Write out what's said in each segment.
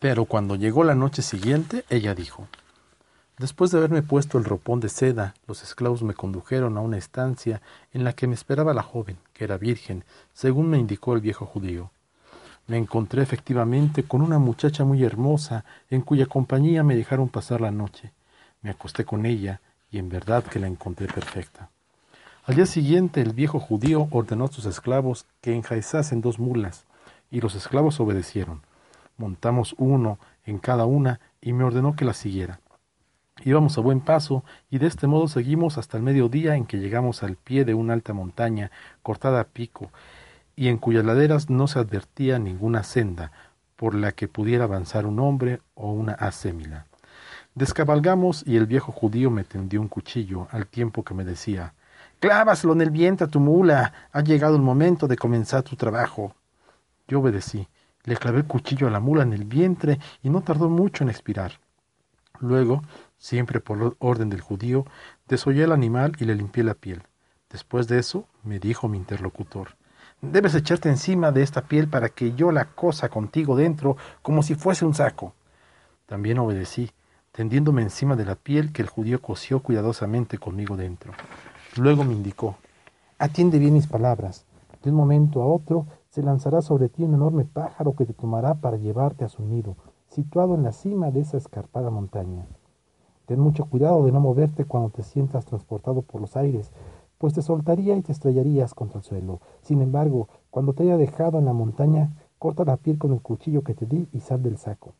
Pero cuando llegó la noche siguiente, ella dijo, Después de haberme puesto el ropón de seda, los esclavos me condujeron a una estancia en la que me esperaba la joven, que era virgen, según me indicó el viejo judío. Me encontré efectivamente con una muchacha muy hermosa, en cuya compañía me dejaron pasar la noche. Me acosté con ella, y en verdad que la encontré perfecta. Al día siguiente el viejo judío ordenó a sus esclavos que enjaizasen dos mulas, y los esclavos obedecieron. Montamos uno en cada una, y me ordenó que la siguiera. Íbamos a buen paso y de este modo seguimos hasta el mediodía en que llegamos al pie de una alta montaña cortada a pico y en cuyas laderas no se advertía ninguna senda por la que pudiera avanzar un hombre o una acémila. Descabalgamos y el viejo judío me tendió un cuchillo al tiempo que me decía Clávaselo en el vientre a tu mula. Ha llegado el momento de comenzar tu trabajo. Yo obedecí. Le clavé el cuchillo a la mula en el vientre y no tardó mucho en expirar. Luego siempre por orden del judío, desollé el animal y le limpié la piel. Después de eso, me dijo mi interlocutor, debes echarte encima de esta piel para que yo la cosa contigo dentro como si fuese un saco. También obedecí, tendiéndome encima de la piel que el judío cosió cuidadosamente conmigo dentro. Luego me indicó, atiende bien mis palabras. De un momento a otro se lanzará sobre ti un enorme pájaro que te tomará para llevarte a su nido, situado en la cima de esa escarpada montaña. Ten mucho cuidado de no moverte cuando te sientas transportado por los aires, pues te soltaría y te estrellarías contra el suelo. Sin embargo, cuando te haya dejado en la montaña, corta la piel con el cuchillo que te di y sal del saco.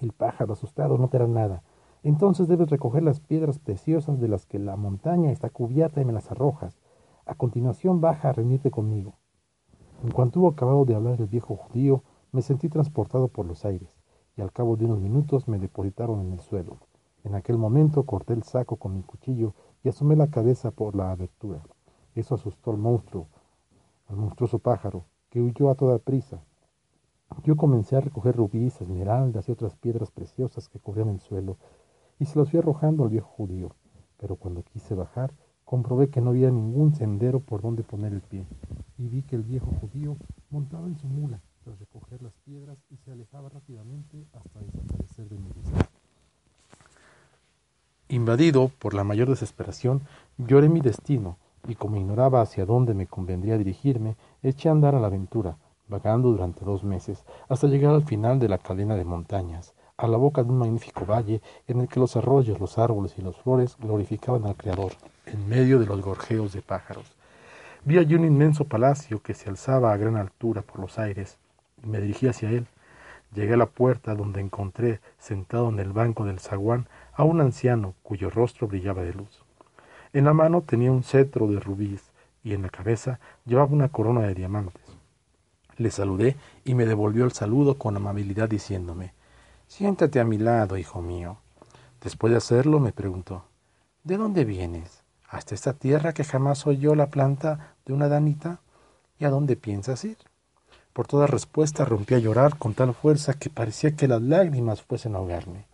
El pájaro asustado no te hará nada. Entonces debes recoger las piedras preciosas de las que la montaña está cubierta y me las arrojas. A continuación baja a reunirte conmigo. En cuanto hubo acabado de hablar el viejo judío, me sentí transportado por los aires, y al cabo de unos minutos me depositaron en el suelo. En aquel momento corté el saco con mi cuchillo y asomé la cabeza por la abertura. Eso asustó al monstruo, al monstruoso pájaro, que huyó a toda prisa. Yo comencé a recoger rubíes, esmeraldas y otras piedras preciosas que cubrían el suelo, y se los fui arrojando al viejo judío. Pero cuando quise bajar, comprobé que no había ningún sendero por donde poner el pie, y vi que el viejo judío montaba en su mula tras recoger las piedras y se alejaba rápidamente hasta desaparecer de mi vista. Invadido por la mayor desesperación, lloré mi destino, y como ignoraba hacia dónde me convendría dirigirme, eché a andar a la aventura, vagando durante dos meses, hasta llegar al final de la cadena de montañas, a la boca de un magnífico valle en el que los arroyos, los árboles y las flores glorificaban al Creador, en medio de los gorjeos de pájaros. Vi allí un inmenso palacio que se alzaba a gran altura por los aires, y me dirigí hacia él. Llegué a la puerta donde encontré, sentado en el banco del zaguán, a un anciano cuyo rostro brillaba de luz. En la mano tenía un cetro de rubíes y en la cabeza llevaba una corona de diamantes. Le saludé y me devolvió el saludo con amabilidad diciéndome Siéntate a mi lado, hijo mío. Después de hacerlo me preguntó ¿De dónde vienes? ¿Hasta esta tierra que jamás oyó la planta de una danita? ¿Y a dónde piensas ir? Por toda respuesta rompí a llorar con tal fuerza que parecía que las lágrimas fuesen a ahogarme.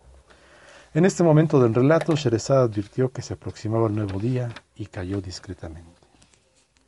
En este momento del relato, Sherezada advirtió que se aproximaba el nuevo día y cayó discretamente.